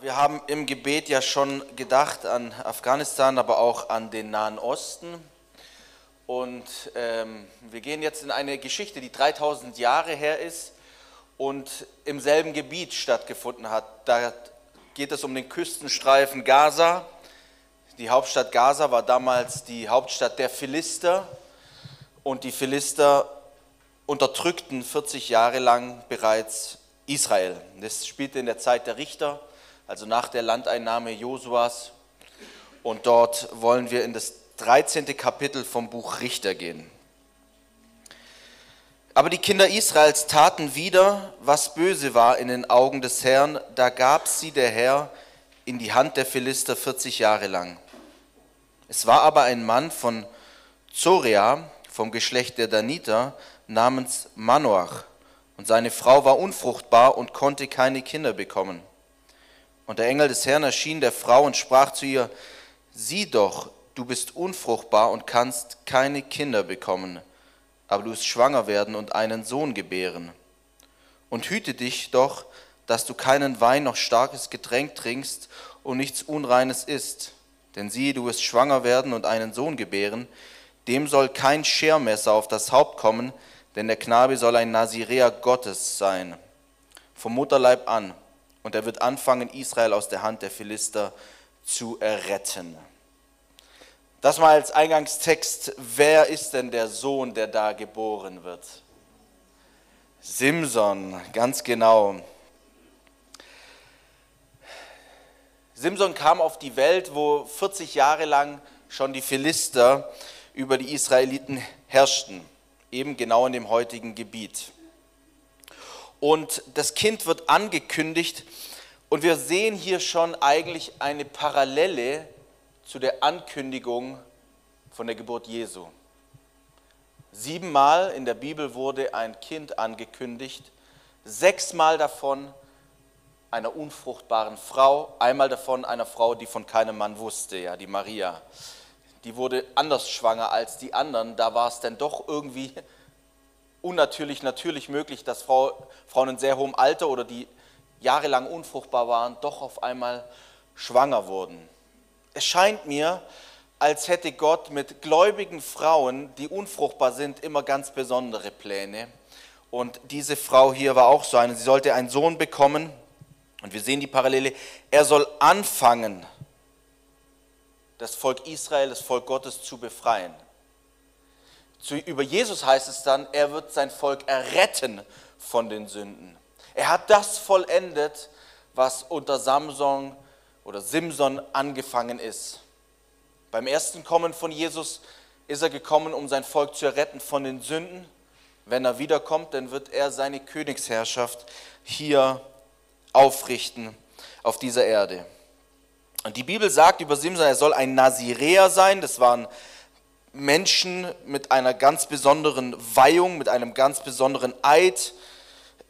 Wir haben im Gebet ja schon gedacht an Afghanistan, aber auch an den Nahen Osten. Und ähm, wir gehen jetzt in eine Geschichte, die 3000 Jahre her ist und im selben Gebiet stattgefunden hat. Da geht es um den Küstenstreifen Gaza. Die Hauptstadt Gaza war damals die Hauptstadt der Philister und die Philister unterdrückten 40 Jahre lang bereits Israel. Das spielte in der Zeit der Richter, also nach der Landeinnahme Josuas. Und dort wollen wir in das 13. Kapitel vom Buch Richter gehen. Aber die Kinder Israels taten wieder, was böse war in den Augen des Herrn. Da gab sie der Herr in die Hand der Philister 40 Jahre lang. Es war aber ein Mann von Zorea, vom Geschlecht der Daniter, namens Manoach. Und seine Frau war unfruchtbar und konnte keine Kinder bekommen. Und der Engel des Herrn erschien der Frau und sprach zu ihr, sieh doch, du bist unfruchtbar und kannst keine Kinder bekommen, aber du wirst schwanger werden und einen Sohn gebären. Und hüte dich doch, dass du keinen Wein noch starkes Getränk trinkst und nichts Unreines isst. Denn siehe, du wirst schwanger werden und einen Sohn gebären, dem soll kein Schermesser auf das Haupt kommen, denn der Knabe soll ein Naziräer Gottes sein, vom Mutterleib an, und er wird anfangen, Israel aus der Hand der Philister zu erretten. Das mal als Eingangstext, wer ist denn der Sohn, der da geboren wird? Simson, ganz genau. Simson kam auf die Welt, wo 40 Jahre lang schon die Philister über die Israeliten herrschten eben genau in dem heutigen Gebiet. Und das Kind wird angekündigt und wir sehen hier schon eigentlich eine Parallele zu der Ankündigung von der Geburt Jesu. Siebenmal in der Bibel wurde ein Kind angekündigt, sechsmal davon einer unfruchtbaren Frau, einmal davon einer Frau, die von keinem Mann wusste, ja, die Maria die wurde anders schwanger als die anderen. Da war es dann doch irgendwie unnatürlich, natürlich möglich, dass Frau, Frauen in sehr hohem Alter oder die jahrelang unfruchtbar waren, doch auf einmal schwanger wurden. Es scheint mir, als hätte Gott mit gläubigen Frauen, die unfruchtbar sind, immer ganz besondere Pläne. Und diese Frau hier war auch so eine. Sie sollte einen Sohn bekommen. Und wir sehen die Parallele. Er soll anfangen, das Volk Israel, das Volk Gottes zu befreien. Zu, über Jesus heißt es dann, er wird sein Volk erretten von den Sünden. Er hat das vollendet, was unter Samson oder Simson angefangen ist. Beim ersten Kommen von Jesus ist er gekommen, um sein Volk zu erretten von den Sünden. Wenn er wiederkommt, dann wird er seine Königsherrschaft hier aufrichten auf dieser Erde. Und die Bibel sagt über Simson, er soll ein Naziräer sein. Das waren Menschen mit einer ganz besonderen Weihung, mit einem ganz besonderen Eid.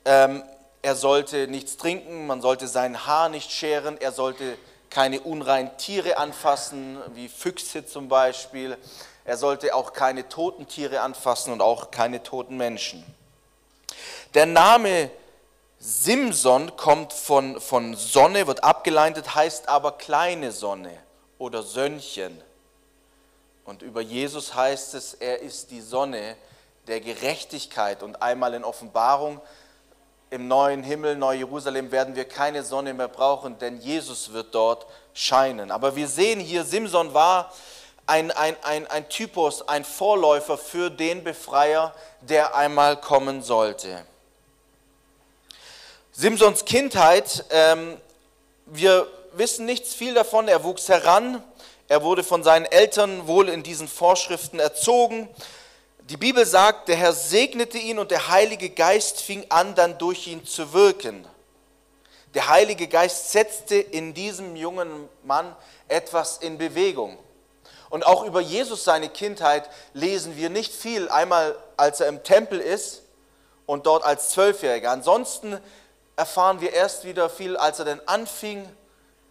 Ähm, er sollte nichts trinken, man sollte sein Haar nicht scheren, er sollte keine unreinen Tiere anfassen, wie Füchse zum Beispiel. Er sollte auch keine toten Tiere anfassen und auch keine toten Menschen. Der Name Simson kommt von, von Sonne, wird abgeleitet, heißt aber kleine Sonne oder Sönnchen. Und über Jesus heißt es, er ist die Sonne der Gerechtigkeit. Und einmal in Offenbarung im neuen Himmel, Neu-Jerusalem, werden wir keine Sonne mehr brauchen, denn Jesus wird dort scheinen. Aber wir sehen hier, Simson war ein, ein, ein, ein Typus, ein Vorläufer für den Befreier, der einmal kommen sollte. Simsons Kindheit, ähm, wir wissen nichts viel davon. Er wuchs heran, er wurde von seinen Eltern wohl in diesen Vorschriften erzogen. Die Bibel sagt, der Herr segnete ihn und der Heilige Geist fing an, dann durch ihn zu wirken. Der Heilige Geist setzte in diesem jungen Mann etwas in Bewegung. Und auch über Jesus, seine Kindheit, lesen wir nicht viel. Einmal, als er im Tempel ist und dort als Zwölfjähriger. Ansonsten erfahren wir erst wieder viel, als er dann anfing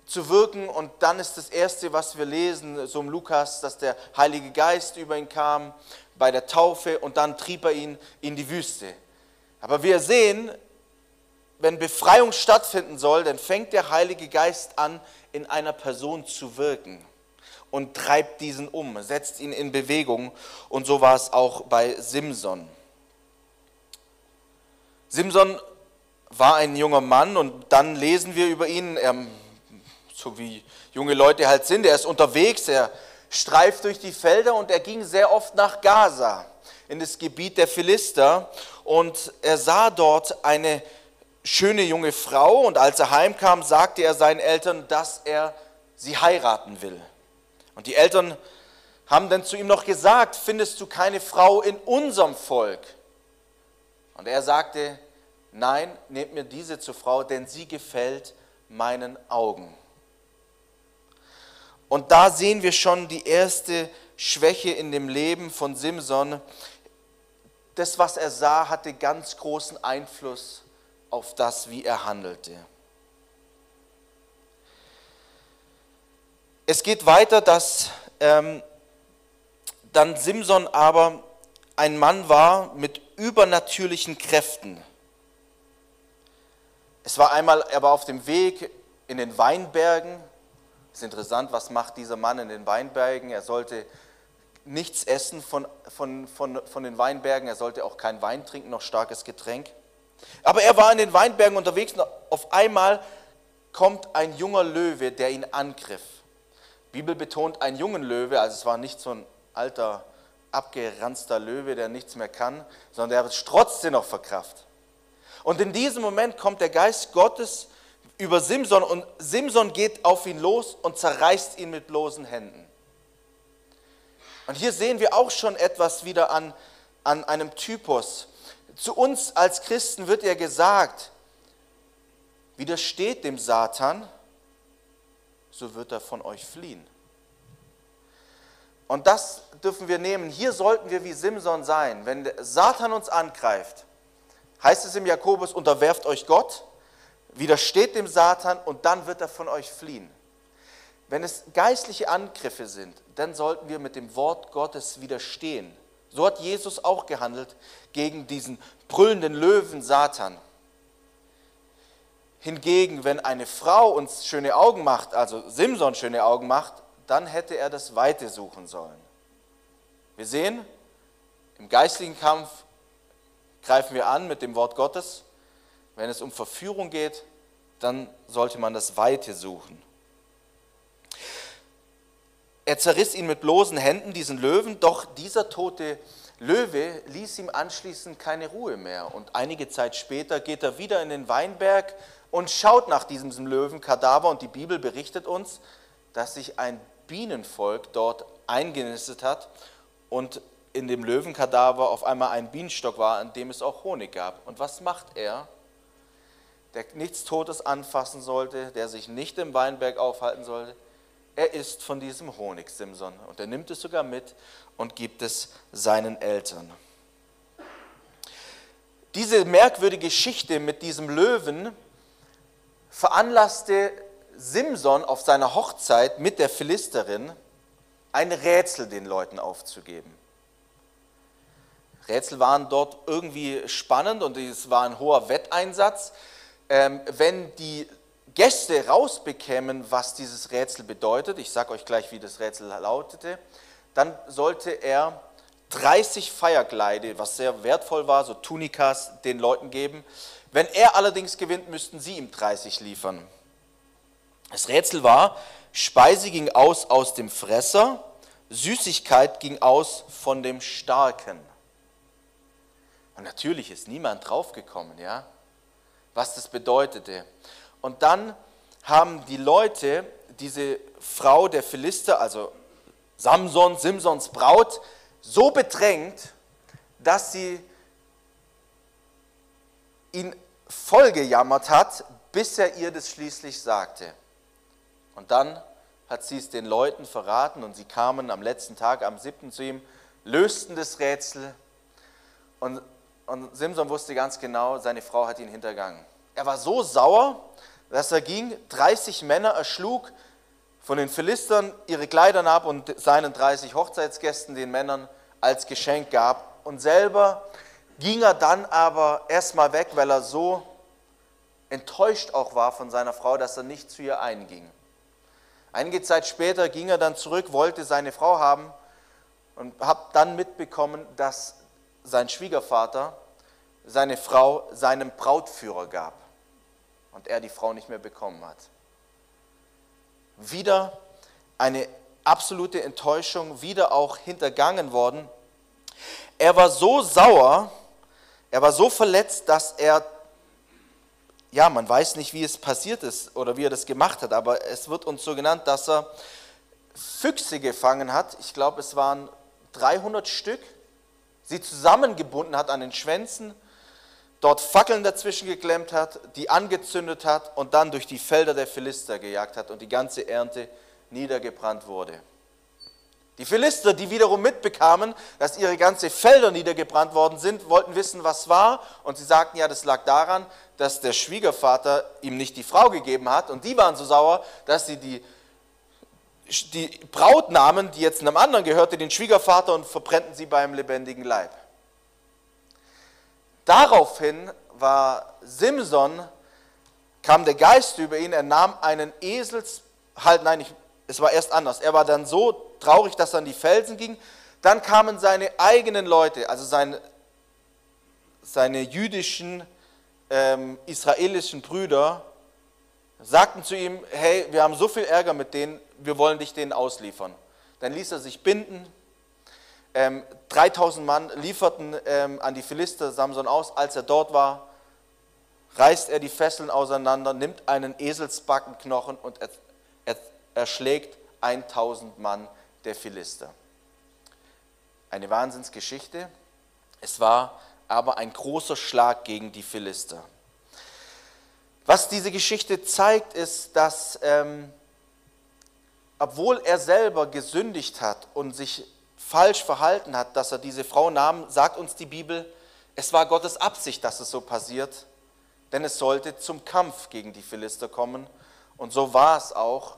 zu wirken. Und dann ist das Erste, was wir lesen, so im Lukas, dass der Heilige Geist über ihn kam bei der Taufe und dann trieb er ihn in die Wüste. Aber wir sehen, wenn Befreiung stattfinden soll, dann fängt der Heilige Geist an, in einer Person zu wirken und treibt diesen um, setzt ihn in Bewegung. Und so war es auch bei Simson. Simson war ein junger Mann und dann lesen wir über ihn, er, so wie junge Leute halt sind, er ist unterwegs, er streift durch die Felder und er ging sehr oft nach Gaza, in das Gebiet der Philister und er sah dort eine schöne junge Frau und als er heimkam, sagte er seinen Eltern, dass er sie heiraten will. Und die Eltern haben dann zu ihm noch gesagt, findest du keine Frau in unserem Volk? Und er sagte, nein, nehmt mir diese zur Frau, denn sie gefällt meinen Augen. Und da sehen wir schon die erste Schwäche in dem Leben von Simson. Das, was er sah, hatte ganz großen Einfluss auf das, wie er handelte. Es geht weiter, dass ähm, dann Simson aber ein Mann war mit übernatürlichen Kräften. Es war einmal, er war auf dem Weg in den Weinbergen. Es ist interessant, was macht dieser Mann in den Weinbergen? Er sollte nichts essen von, von, von, von den Weinbergen, er sollte auch kein Wein trinken, noch starkes Getränk. Aber er war in den Weinbergen unterwegs und auf einmal kommt ein junger Löwe, der ihn angriff. Die Bibel betont einen jungen Löwe, also es war nicht so ein alter, abgeranzter Löwe, der nichts mehr kann, sondern der strotzte noch vor Kraft. Und in diesem Moment kommt der Geist Gottes über Simson und Simson geht auf ihn los und zerreißt ihn mit bloßen Händen. Und hier sehen wir auch schon etwas wieder an, an einem Typus zu uns als Christen wird ja gesagt, widersteht dem Satan, so wird er von euch fliehen. Und das dürfen wir nehmen. Hier sollten wir wie Simson sein. Wenn Satan uns angreift, heißt es im Jakobus, unterwerft euch Gott, widersteht dem Satan und dann wird er von euch fliehen. Wenn es geistliche Angriffe sind, dann sollten wir mit dem Wort Gottes widerstehen. So hat Jesus auch gehandelt gegen diesen brüllenden Löwen Satan. Hingegen, wenn eine Frau uns schöne Augen macht, also Simson schöne Augen macht, dann hätte er das Weite suchen sollen. Wir sehen, im geistlichen Kampf greifen wir an mit dem Wort Gottes. Wenn es um Verführung geht, dann sollte man das Weite suchen. Er zerriss ihn mit bloßen Händen, diesen Löwen, doch dieser tote Löwe ließ ihm anschließend keine Ruhe mehr. Und einige Zeit später geht er wieder in den Weinberg und schaut nach diesem Löwenkadaver. Und die Bibel berichtet uns, dass sich ein Bienenvolk dort eingenistet hat und in dem Löwenkadaver auf einmal ein Bienenstock war, an dem es auch Honig gab. Und was macht er? Der nichts Totes anfassen sollte, der sich nicht im Weinberg aufhalten sollte, er isst von diesem Honig, Simson. Und er nimmt es sogar mit und gibt es seinen Eltern. Diese merkwürdige Geschichte mit diesem Löwen veranlasste Simson auf seiner Hochzeit mit der Philisterin ein Rätsel den Leuten aufzugeben. Rätsel waren dort irgendwie spannend und es war ein hoher Wetteinsatz. Ähm, wenn die Gäste rausbekämen, was dieses Rätsel bedeutet, ich sage euch gleich, wie das Rätsel lautete, dann sollte er 30 Feierkleide, was sehr wertvoll war, so Tunikas, den Leuten geben. Wenn er allerdings gewinnt, müssten sie ihm 30 liefern. Das Rätsel war, Speise ging aus aus dem Fresser, Süßigkeit ging aus von dem Starken. Und natürlich ist niemand draufgekommen, ja, was das bedeutete. Und dann haben die Leute diese Frau der Philister, also Samson, Simsons Braut, so bedrängt, dass sie ihn vollgejammert hat, bis er ihr das schließlich sagte. Und dann hat sie es den Leuten verraten und sie kamen am letzten Tag, am siebten zu ihm, lösten das Rätsel und, und Simson wusste ganz genau, seine Frau hat ihn hintergangen. Er war so sauer, dass er ging, 30 Männer erschlug, von den Philistern ihre Kleider ab und seinen 30 Hochzeitsgästen, den Männern, als Geschenk gab. Und selber ging er dann aber erstmal weg, weil er so enttäuscht auch war von seiner Frau, dass er nicht zu ihr einging. Einige Zeit später ging er dann zurück, wollte seine Frau haben und hat dann mitbekommen, dass sein Schwiegervater seine Frau seinem Brautführer gab und er die Frau nicht mehr bekommen hat. Wieder eine absolute Enttäuschung, wieder auch hintergangen worden. Er war so sauer, er war so verletzt, dass er, ja, man weiß nicht, wie es passiert ist oder wie er das gemacht hat, aber es wird uns so genannt, dass er Füchse gefangen hat. Ich glaube, es waren 300 Stück, sie zusammengebunden hat an den Schwänzen, dort Fackeln dazwischen geklemmt hat, die angezündet hat und dann durch die Felder der Philister gejagt hat und die ganze Ernte niedergebrannt wurde. Die Philister, die wiederum mitbekamen, dass ihre ganze Felder niedergebrannt worden sind, wollten wissen, was war. Und sie sagten, ja, das lag daran, dass der Schwiegervater ihm nicht die Frau gegeben hat. Und die waren so sauer, dass sie die, die Braut nahmen, die jetzt einem anderen gehörte, den Schwiegervater, und verbrennten sie beim lebendigen Leib. Daraufhin war Simson, kam der Geist über ihn, er nahm einen Esels, halt, nein, ich, es war erst anders. Er war dann so traurig, dass er an die Felsen ging. Dann kamen seine eigenen Leute, also sein, seine jüdischen, ähm, israelischen Brüder, sagten zu ihm, hey, wir haben so viel Ärger mit denen, wir wollen dich denen ausliefern. Dann ließ er sich binden. Ähm, 3000 Mann lieferten ähm, an die Philister Samson aus. Als er dort war, reißt er die Fesseln auseinander, nimmt einen Eselsbackenknochen und er, er, erschlägt 1000 Mann der Philister. Eine Wahnsinnsgeschichte. Es war aber ein großer Schlag gegen die Philister. Was diese Geschichte zeigt, ist, dass ähm, obwohl er selber gesündigt hat und sich falsch verhalten hat, dass er diese Frau nahm, sagt uns die Bibel, es war Gottes Absicht, dass es so passiert, denn es sollte zum Kampf gegen die Philister kommen. Und so war es auch.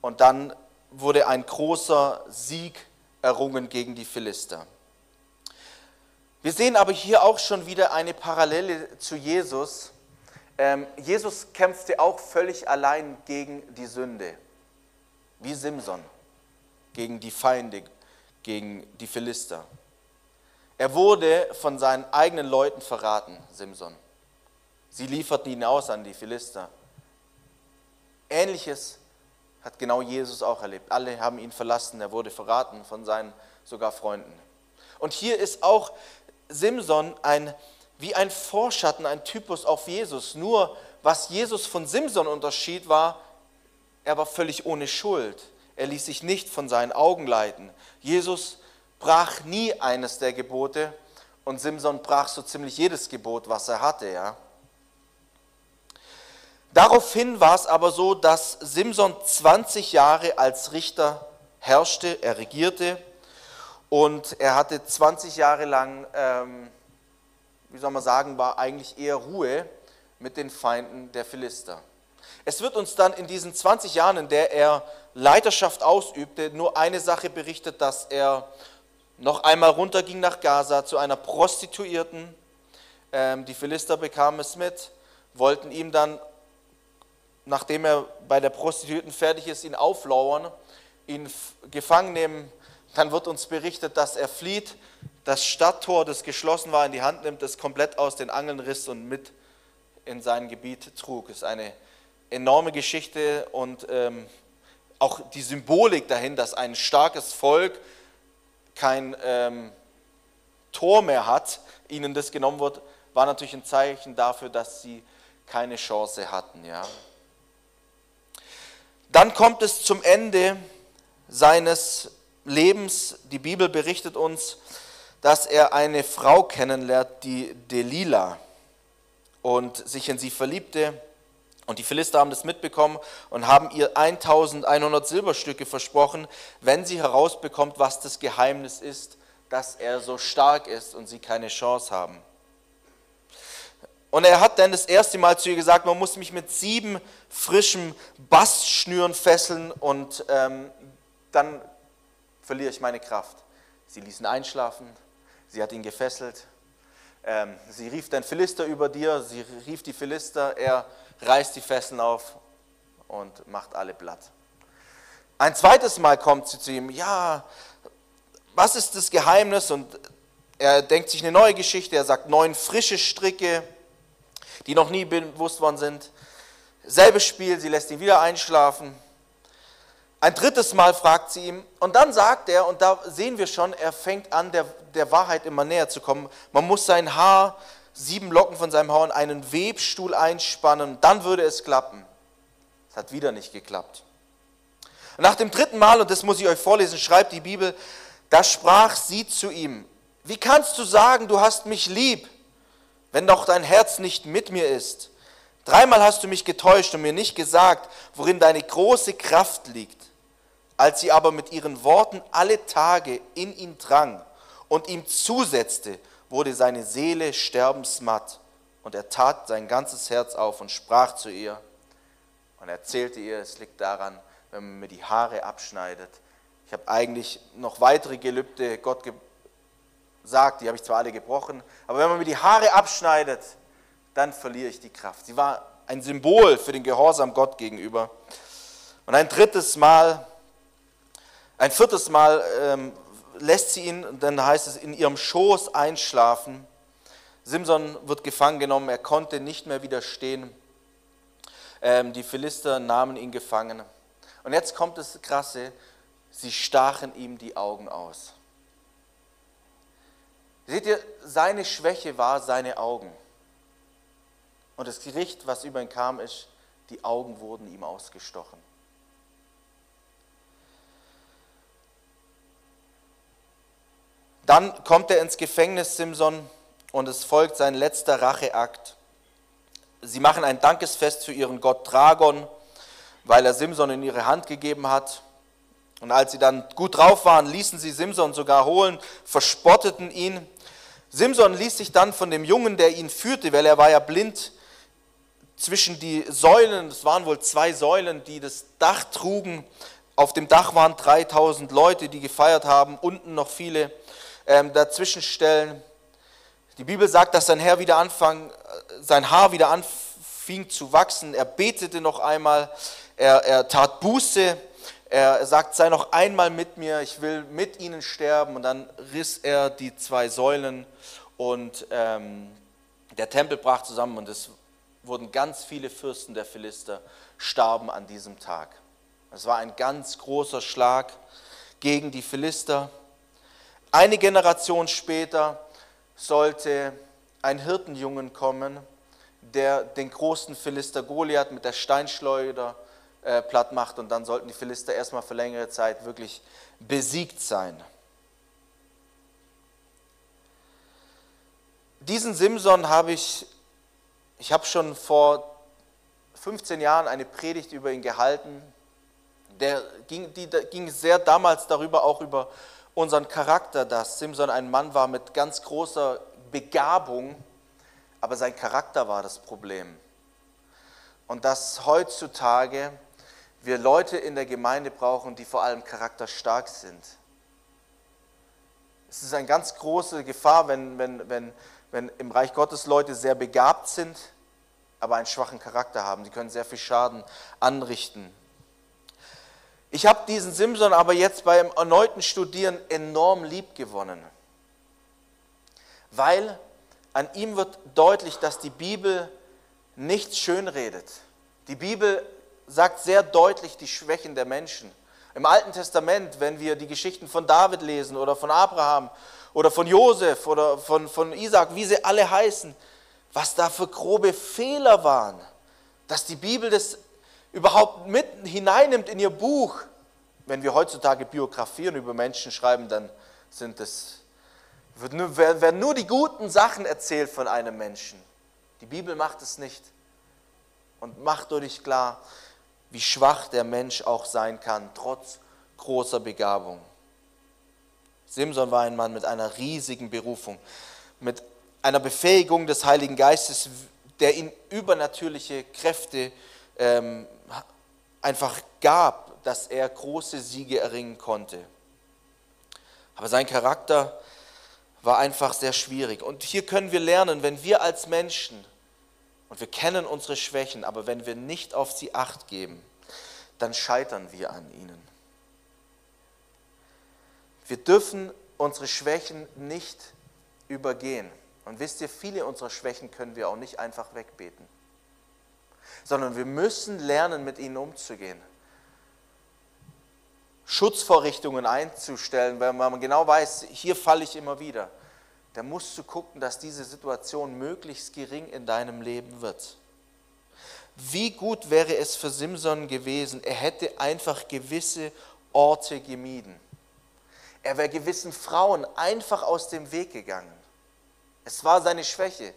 Und dann wurde ein großer Sieg errungen gegen die Philister. Wir sehen aber hier auch schon wieder eine Parallele zu Jesus. Ähm, Jesus kämpfte auch völlig allein gegen die Sünde, wie Simson, gegen die Feinde, gegen die Philister. Er wurde von seinen eigenen Leuten verraten, Simson. Sie lieferten ihn aus an die Philister. Ähnliches hat genau Jesus auch erlebt. Alle haben ihn verlassen, er wurde verraten von seinen sogar Freunden. Und hier ist auch Simson ein, wie ein Vorschatten, ein Typus auf Jesus. Nur was Jesus von Simson unterschied, war, er war völlig ohne Schuld. Er ließ sich nicht von seinen Augen leiten. Jesus brach nie eines der Gebote und Simson brach so ziemlich jedes Gebot, was er hatte. Ja. Daraufhin war es aber so, dass Simson 20 Jahre als Richter herrschte, er regierte und er hatte 20 Jahre lang, ähm, wie soll man sagen, war eigentlich eher Ruhe mit den Feinden der Philister. Es wird uns dann in diesen 20 Jahren, in der er Leiterschaft ausübte, nur eine Sache berichtet, dass er noch einmal runterging nach Gaza zu einer Prostituierten. Ähm, die Philister bekamen es mit, wollten ihm dann nachdem er bei der Prostituierten fertig ist, ihn auflauern, ihn gefangen nehmen. Dann wird uns berichtet, dass er flieht, das Stadttor, das geschlossen war, in die Hand nimmt, das komplett aus den Angeln riss und mit in sein Gebiet trug. Das ist eine enorme Geschichte und ähm, auch die Symbolik dahin, dass ein starkes Volk kein ähm, Tor mehr hat, ihnen das genommen wird, war natürlich ein Zeichen dafür, dass sie keine Chance hatten. Ja. Dann kommt es zum Ende seines Lebens. Die Bibel berichtet uns, dass er eine Frau kennenlernt, die Delila, und sich in sie verliebte. Und die Philister haben das mitbekommen und haben ihr 1100 Silberstücke versprochen, wenn sie herausbekommt, was das Geheimnis ist, dass er so stark ist und sie keine Chance haben. Und er hat dann das erste Mal zu ihr gesagt, man muss mich mit sieben frischen Bastschnüren fesseln und ähm, dann verliere ich meine Kraft. Sie ließen einschlafen, sie hat ihn gefesselt, ähm, sie rief den Philister über dir, sie rief die Philister, er reißt die Fesseln auf und macht alle platt. Ein zweites Mal kommt sie zu ihm, ja, was ist das Geheimnis? Und er denkt sich eine neue Geschichte, er sagt neun frische Stricke, die noch nie bewusst worden sind. Selbes Spiel, sie lässt ihn wieder einschlafen. Ein drittes Mal fragt sie ihm und dann sagt er, und da sehen wir schon, er fängt an, der, der Wahrheit immer näher zu kommen, man muss sein Haar, sieben Locken von seinem Haar in einen Webstuhl einspannen, dann würde es klappen. Es hat wieder nicht geklappt. Nach dem dritten Mal, und das muss ich euch vorlesen, schreibt die Bibel, da sprach sie zu ihm, wie kannst du sagen, du hast mich lieb, wenn doch dein Herz nicht mit mir ist? Dreimal hast du mich getäuscht und mir nicht gesagt, worin deine große Kraft liegt. Als sie aber mit ihren Worten alle Tage in ihn drang und ihm zusetzte, wurde seine Seele sterbensmatt und er tat sein ganzes Herz auf und sprach zu ihr und erzählte ihr, es liegt daran, wenn man mir die Haare abschneidet. Ich habe eigentlich noch weitere Gelübde Gott gesagt, die habe ich zwar alle gebrochen, aber wenn man mir die Haare abschneidet, dann verliere ich die Kraft. Sie war ein Symbol für den Gehorsam Gott gegenüber. Und ein drittes Mal ein viertes Mal ähm, lässt sie ihn, dann heißt es, in ihrem Schoß einschlafen. Simson wird gefangen genommen, er konnte nicht mehr widerstehen. Ähm, die Philister nahmen ihn gefangen. Und jetzt kommt das Krasse, sie stachen ihm die Augen aus. Seht ihr, seine Schwäche war seine Augen. Und das Gericht, was über ihn kam, ist, die Augen wurden ihm ausgestochen. Dann kommt er ins Gefängnis, Simson, und es folgt sein letzter Racheakt. Sie machen ein Dankesfest für ihren Gott Dragon, weil er Simson in ihre Hand gegeben hat. Und als sie dann gut drauf waren, ließen sie Simson sogar holen, verspotteten ihn. Simson ließ sich dann von dem Jungen, der ihn führte, weil er war ja blind, zwischen die Säulen, es waren wohl zwei Säulen, die das Dach trugen. Auf dem Dach waren 3000 Leute, die gefeiert haben, unten noch viele ähm, dazwischen stellen. Die Bibel sagt, dass sein, Herr wieder anfang, sein Haar wieder anfing zu wachsen. Er betete noch einmal, er, er tat Buße, er sagt, sei noch einmal mit mir, ich will mit ihnen sterben. Und dann riss er die zwei Säulen und ähm, der Tempel brach zusammen und es wurden ganz viele Fürsten der Philister starben an diesem Tag. Es war ein ganz großer Schlag gegen die Philister. Eine Generation später sollte ein Hirtenjungen kommen, der den großen Philister Goliath mit der Steinschleuder äh, platt macht und dann sollten die Philister erstmal für längere Zeit wirklich besiegt sein. Diesen Simson habe ich, ich habe schon vor 15 Jahren eine Predigt über ihn gehalten. Der ging, die, ging sehr damals darüber, auch über unseren Charakter, dass Simson ein Mann war mit ganz großer Begabung, aber sein Charakter war das Problem. Und dass heutzutage wir Leute in der Gemeinde brauchen, die vor allem charakterstark sind. Es ist eine ganz große Gefahr, wenn, wenn, wenn, wenn im Reich Gottes Leute sehr begabt sind, aber einen schwachen Charakter haben. Sie können sehr viel Schaden anrichten. Ich habe diesen Simson aber jetzt beim erneuten Studieren enorm lieb gewonnen, weil an ihm wird deutlich, dass die Bibel nichts schönredet. Die Bibel sagt sehr deutlich die Schwächen der Menschen. Im Alten Testament, wenn wir die Geschichten von David lesen oder von Abraham oder von Josef oder von, von Isaac, wie sie alle heißen, was da für grobe Fehler waren, dass die Bibel das überhaupt mit hineinnimmt in ihr Buch. Wenn wir heutzutage Biografien über Menschen schreiben, dann sind es, nur, werden nur die guten Sachen erzählt von einem Menschen. Die Bibel macht es nicht und macht deutlich klar, wie schwach der Mensch auch sein kann, trotz großer Begabung. Simson war ein Mann mit einer riesigen Berufung, mit einer Befähigung des Heiligen Geistes, der ihm übernatürliche Kräfte ähm, einfach gab, dass er große Siege erringen konnte. Aber sein Charakter war einfach sehr schwierig. Und hier können wir lernen, wenn wir als Menschen Und wir kennen unsere Schwächen, aber wenn wir nicht auf sie acht geben, dann scheitern wir an ihnen. Wir dürfen unsere Schwächen nicht übergehen. Und wisst ihr, viele unserer Schwächen können wir auch nicht einfach wegbeten, sondern wir müssen lernen, mit ihnen umzugehen. Schutzvorrichtungen einzustellen, weil man genau weiß, hier falle ich immer wieder. Da musst du gucken, dass diese Situation möglichst gering in deinem Leben wird. Wie gut wäre es für Simson gewesen, er hätte einfach gewisse Orte gemieden. Er wäre gewissen Frauen einfach aus dem Weg gegangen. Es war seine Schwäche.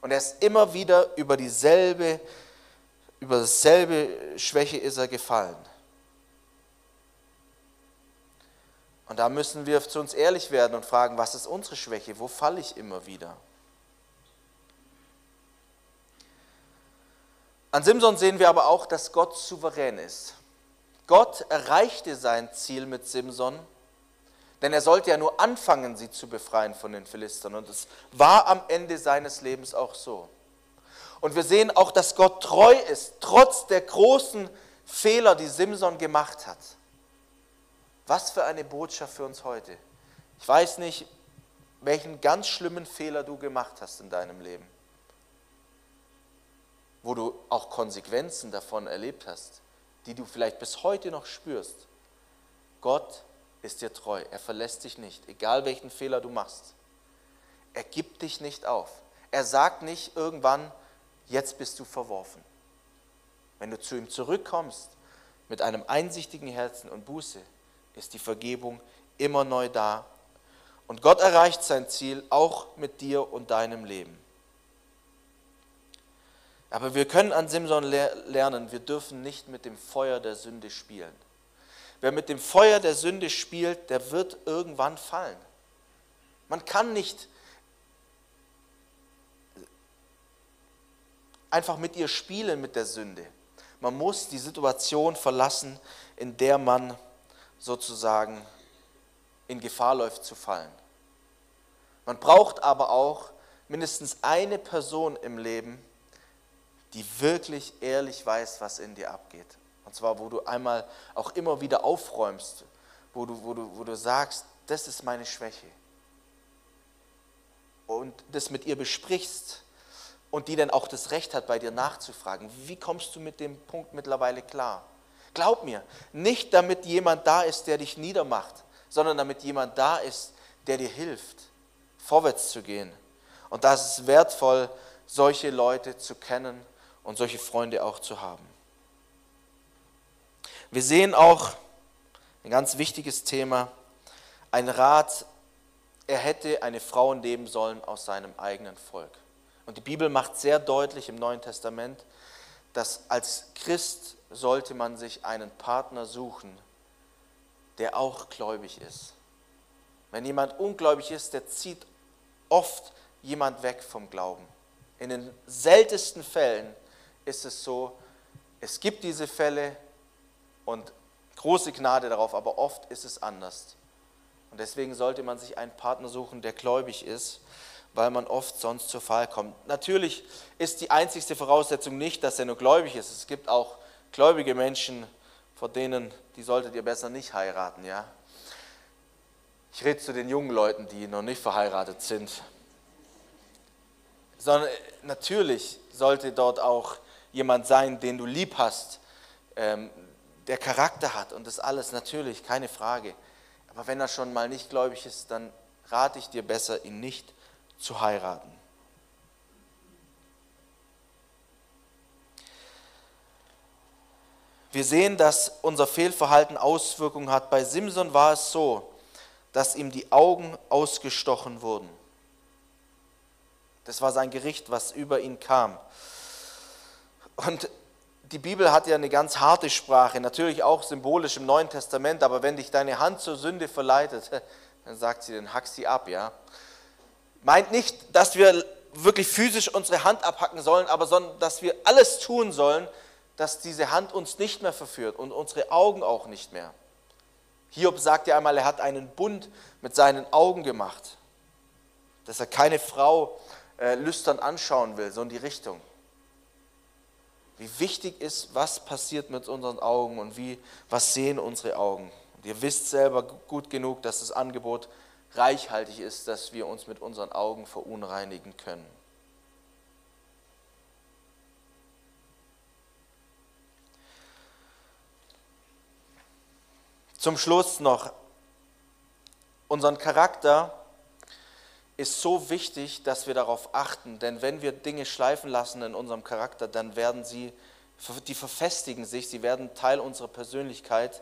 Und er ist immer wieder über dieselbe, über dasselbe Schwäche ist er gefallen. Und da müssen wir zu uns ehrlich werden und fragen, was ist unsere Schwäche? Wo falle ich immer wieder? An Simson sehen wir aber auch, dass Gott souverän ist. Gott erreichte sein Ziel mit Simson, denn er sollte ja nur anfangen, sie zu befreien von den Philistern. Und es war am Ende seines Lebens auch so. Und wir sehen auch, dass Gott treu ist, trotz der großen Fehler, die Simson gemacht hat. Was für eine Botschaft für uns heute. Ich weiß nicht, welchen ganz schlimmen Fehler du gemacht hast in deinem Leben, wo du auch Konsequenzen davon erlebt hast, die du vielleicht bis heute noch spürst. Gott ist dir treu, er verlässt dich nicht, egal welchen Fehler du machst. Er gibt dich nicht auf. Er sagt nicht irgendwann, jetzt bist du verworfen. Wenn du zu ihm zurückkommst mit einem einsichtigen Herzen und Buße, ist die Vergebung immer neu da. Und Gott erreicht sein Ziel auch mit dir und deinem Leben. Aber wir können an Simson lernen, wir dürfen nicht mit dem Feuer der Sünde spielen. Wer mit dem Feuer der Sünde spielt, der wird irgendwann fallen. Man kann nicht einfach mit ihr spielen, mit der Sünde. Man muss die Situation verlassen, in der man sozusagen in Gefahr läuft zu fallen. Man braucht aber auch mindestens eine Person im Leben, die wirklich ehrlich weiß, was in dir abgeht. Und zwar, wo du einmal auch immer wieder aufräumst, wo du, wo du, wo du sagst, das ist meine Schwäche. Und das mit ihr besprichst und die dann auch das Recht hat, bei dir nachzufragen. Wie kommst du mit dem Punkt mittlerweile klar? Glaub mir, nicht damit jemand da ist, der dich niedermacht, sondern damit jemand da ist, der dir hilft, vorwärts zu gehen. Und das ist wertvoll, solche Leute zu kennen und solche Freunde auch zu haben. Wir sehen auch ein ganz wichtiges Thema, ein Rat, er hätte eine Frau nehmen sollen aus seinem eigenen Volk. Und die Bibel macht sehr deutlich im Neuen Testament, dass als Christ sollte man sich einen Partner suchen, der auch gläubig ist. Wenn jemand ungläubig ist, der zieht oft jemand weg vom Glauben. In den seltensten Fällen ist es so, es gibt diese Fälle und große Gnade darauf, aber oft ist es anders. Und deswegen sollte man sich einen Partner suchen, der gläubig ist, weil man oft sonst zur Fall kommt. Natürlich ist die einzigste Voraussetzung nicht, dass er nur gläubig ist. Es gibt auch gläubige Menschen, vor denen, die solltet ihr besser nicht heiraten, ja. Ich rede zu den jungen Leuten, die noch nicht verheiratet sind. Sondern äh, natürlich sollte dort auch jemand sein, den du lieb hast, ähm, der Charakter hat und das alles, natürlich, keine Frage. Aber wenn er schon mal nicht gläubig ist, dann rate ich dir besser, ihn nicht zu heiraten. Wir sehen, dass unser Fehlverhalten Auswirkungen hat. Bei Simson war es so, dass ihm die Augen ausgestochen wurden. Das war sein Gericht, was über ihn kam. Und die Bibel hat ja eine ganz harte Sprache, natürlich auch symbolisch im Neuen Testament, aber wenn dich deine Hand zur Sünde verleitet, dann sagt sie, dann hack sie ab, ja. Meint nicht, dass wir wirklich physisch unsere Hand abhacken sollen, aber sondern dass wir alles tun sollen, dass diese Hand uns nicht mehr verführt und unsere Augen auch nicht mehr. Hiob sagt ja einmal, er hat einen Bund mit seinen Augen gemacht, dass er keine Frau äh, lüstern anschauen will, so in die Richtung. wie wichtig ist, was passiert mit unseren Augen und wie, was sehen unsere Augen. Und ihr wisst selber gut genug, dass das Angebot reichhaltig ist, dass wir uns mit unseren Augen verunreinigen können. Zum Schluss noch, unseren Charakter ist so wichtig, dass wir darauf achten, denn wenn wir Dinge schleifen lassen in unserem Charakter, dann werden sie, die verfestigen sich, sie werden Teil unserer Persönlichkeit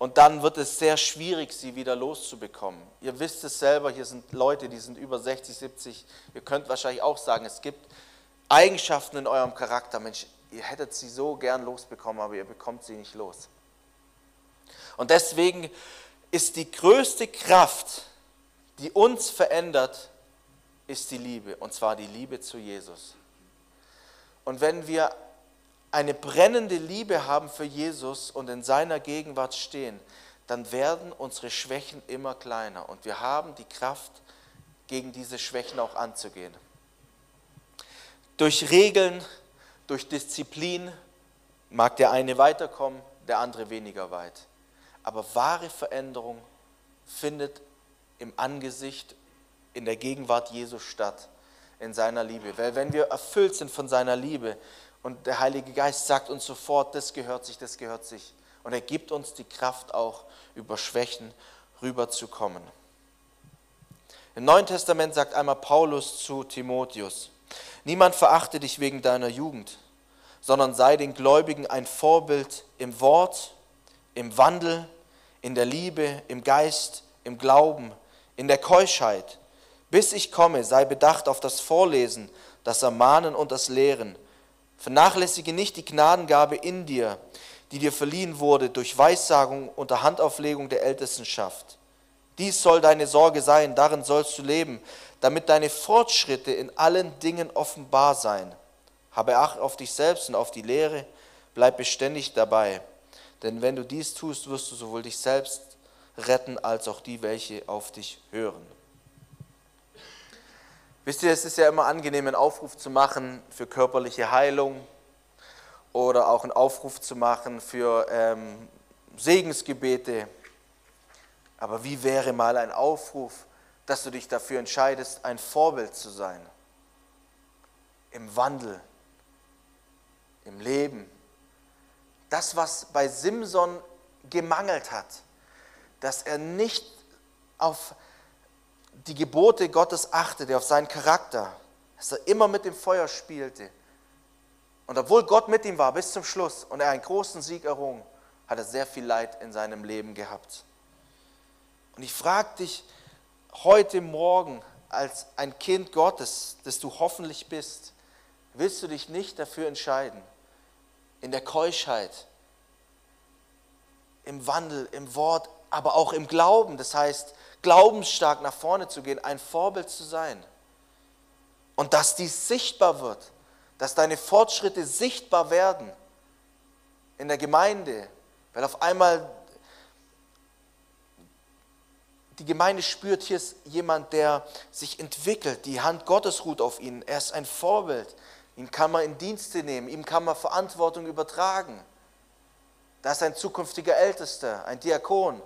und dann wird es sehr schwierig, sie wieder loszubekommen. Ihr wisst es selber, hier sind Leute, die sind über 60, 70, ihr könnt wahrscheinlich auch sagen, es gibt Eigenschaften in eurem Charakter, Mensch, ihr hättet sie so gern losbekommen, aber ihr bekommt sie nicht los. Und deswegen ist die größte Kraft, die uns verändert, ist die Liebe, und zwar die Liebe zu Jesus. Und wenn wir eine brennende Liebe haben für Jesus und in seiner Gegenwart stehen, dann werden unsere Schwächen immer kleiner und wir haben die Kraft, gegen diese Schwächen auch anzugehen. Durch Regeln, durch Disziplin mag der eine weiterkommen, der andere weniger weit. Aber wahre Veränderung findet im Angesicht, in der Gegenwart Jesus statt, in seiner Liebe. Weil wenn wir erfüllt sind von seiner Liebe und der Heilige Geist sagt uns sofort, das gehört sich, das gehört sich. Und er gibt uns die Kraft auch, über Schwächen rüberzukommen. Im Neuen Testament sagt einmal Paulus zu Timotheus, niemand verachte dich wegen deiner Jugend, sondern sei den Gläubigen ein Vorbild im Wort, im Wandel, in der Liebe, im Geist, im Glauben, in der Keuschheit. Bis ich komme, sei bedacht auf das Vorlesen, das Ermahnen und das Lehren. Vernachlässige nicht die Gnadengabe in dir, die dir verliehen wurde durch Weissagung unter Handauflegung der Ältestenschaft. Dies soll deine Sorge sein, darin sollst du leben, damit deine Fortschritte in allen Dingen offenbar seien. Habe Acht auf dich selbst und auf die Lehre, bleib beständig dabei. Denn wenn du dies tust, wirst du sowohl dich selbst retten, als auch die, welche auf dich hören. Wisst ihr, es ist ja immer angenehm, einen Aufruf zu machen für körperliche Heilung oder auch einen Aufruf zu machen für ähm, Segensgebete. Aber wie wäre mal ein Aufruf, dass du dich dafür entscheidest, ein Vorbild zu sein? Im Wandel, im Leben, das, was bei Simson gemangelt hat, dass er nicht auf die Gebote Gottes achtete, auf seinen Charakter, dass er immer mit dem Feuer spielte. Und obwohl Gott mit ihm war bis zum Schluss und er einen großen Sieg errungen, hat er sehr viel Leid in seinem Leben gehabt. Und ich frage dich heute Morgen als ein Kind Gottes, das du hoffentlich bist, willst du dich nicht dafür entscheiden, in der Keuschheit, im Wandel, im Wort, aber auch im Glauben. Das heißt, glaubensstark nach vorne zu gehen, ein Vorbild zu sein. Und dass dies sichtbar wird, dass deine Fortschritte sichtbar werden in der Gemeinde, weil auf einmal die Gemeinde spürt, hier ist jemand, der sich entwickelt, die Hand Gottes ruht auf ihn, er ist ein Vorbild. Ihn kann man in Dienste nehmen, ihm kann man Verantwortung übertragen. Da ist ein zukünftiger Ältester, ein Diakon,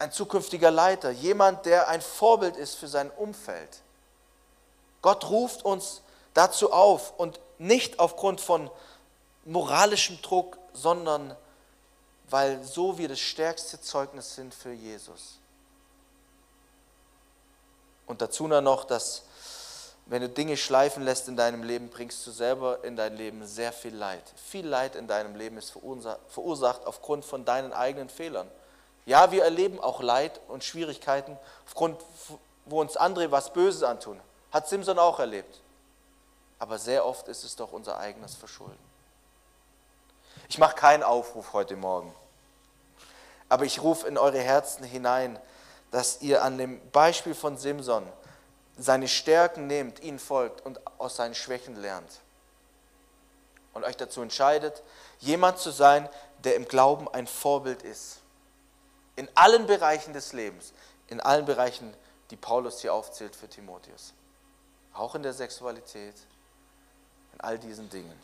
ein zukünftiger Leiter, jemand, der ein Vorbild ist für sein Umfeld. Gott ruft uns dazu auf und nicht aufgrund von moralischem Druck, sondern weil so wir das stärkste Zeugnis sind für Jesus. Und dazu noch, dass wenn du Dinge schleifen lässt in deinem Leben, bringst du selber in dein Leben sehr viel Leid. Viel Leid in deinem Leben ist verursacht aufgrund von deinen eigenen Fehlern. Ja, wir erleben auch Leid und Schwierigkeiten, aufgrund, wo uns andere was Böses antun. Hat Simson auch erlebt. Aber sehr oft ist es doch unser eigenes Verschulden. Ich mache keinen Aufruf heute Morgen. Aber ich rufe in eure Herzen hinein, dass ihr an dem Beispiel von Simson seine Stärken nehmt, ihn folgt und aus seinen Schwächen lernt. Und euch dazu entscheidet, jemand zu sein, der im Glauben ein Vorbild ist. In allen Bereichen des Lebens, in allen Bereichen, die Paulus hier aufzählt für Timotheus. Auch in der Sexualität, in all diesen Dingen.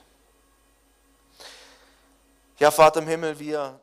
Ja, Vater im Himmel, wir